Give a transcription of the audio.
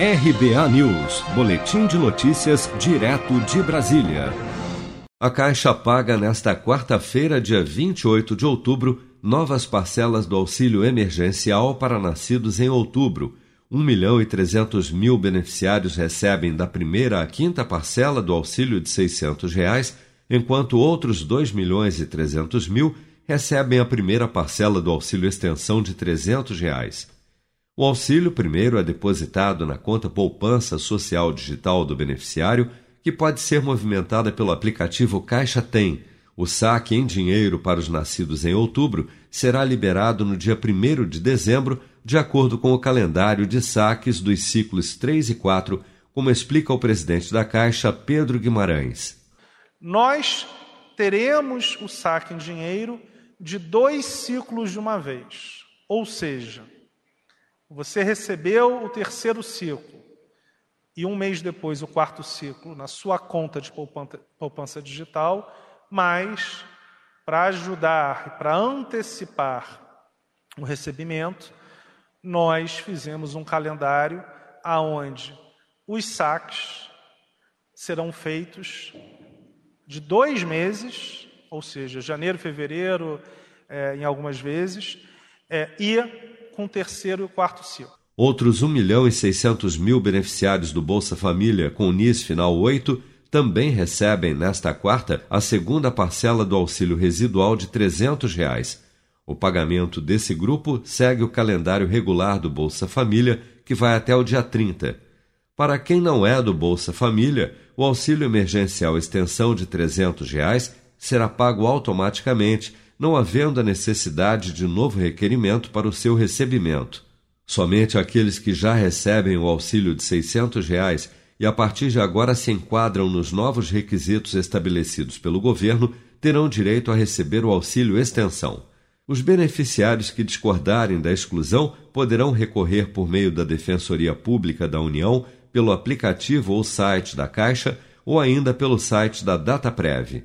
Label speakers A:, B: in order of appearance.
A: RBA News, Boletim de Notícias, direto de Brasília. A Caixa paga nesta quarta-feira, dia 28 de outubro, novas parcelas do auxílio emergencial para nascidos em outubro. 1 milhão e 300 mil beneficiários recebem da primeira à quinta parcela do auxílio de 600 reais, enquanto outros 2 milhões e 300 mil recebem a primeira parcela do auxílio extensão de 300 reais. O auxílio primeiro é depositado na conta poupança social digital do beneficiário, que pode ser movimentada pelo aplicativo Caixa Tem. O saque em dinheiro para os nascidos em outubro será liberado no dia 1 de dezembro, de acordo com o calendário de saques dos ciclos 3 e 4, como explica o presidente da Caixa, Pedro Guimarães.
B: Nós teremos o saque em dinheiro de dois ciclos de uma vez, ou seja, você recebeu o terceiro ciclo e um mês depois o quarto ciclo na sua conta de poupança digital, mas para ajudar e para antecipar o recebimento, nós fizemos um calendário aonde os saques serão feitos de dois meses, ou seja, janeiro, fevereiro, é, em algumas vezes, é, e com o terceiro e o quarto ciclo.
A: Outros 1 milhão e 600 mil beneficiários do Bolsa Família com o NIS final 8 também recebem nesta quarta a segunda parcela do auxílio residual de 300 reais. O pagamento desse grupo segue o calendário regular do Bolsa Família, que vai até o dia 30. Para quem não é do Bolsa Família, o auxílio emergencial extensão de 300 reais será pago automaticamente não havendo a necessidade de novo requerimento para o seu recebimento. Somente aqueles que já recebem o auxílio de 600 reais e a partir de agora se enquadram nos novos requisitos estabelecidos pelo governo terão direito a receber o auxílio extensão. Os beneficiários que discordarem da exclusão poderão recorrer por meio da Defensoria Pública da União, pelo aplicativo ou site da Caixa ou ainda pelo site da DataPrev.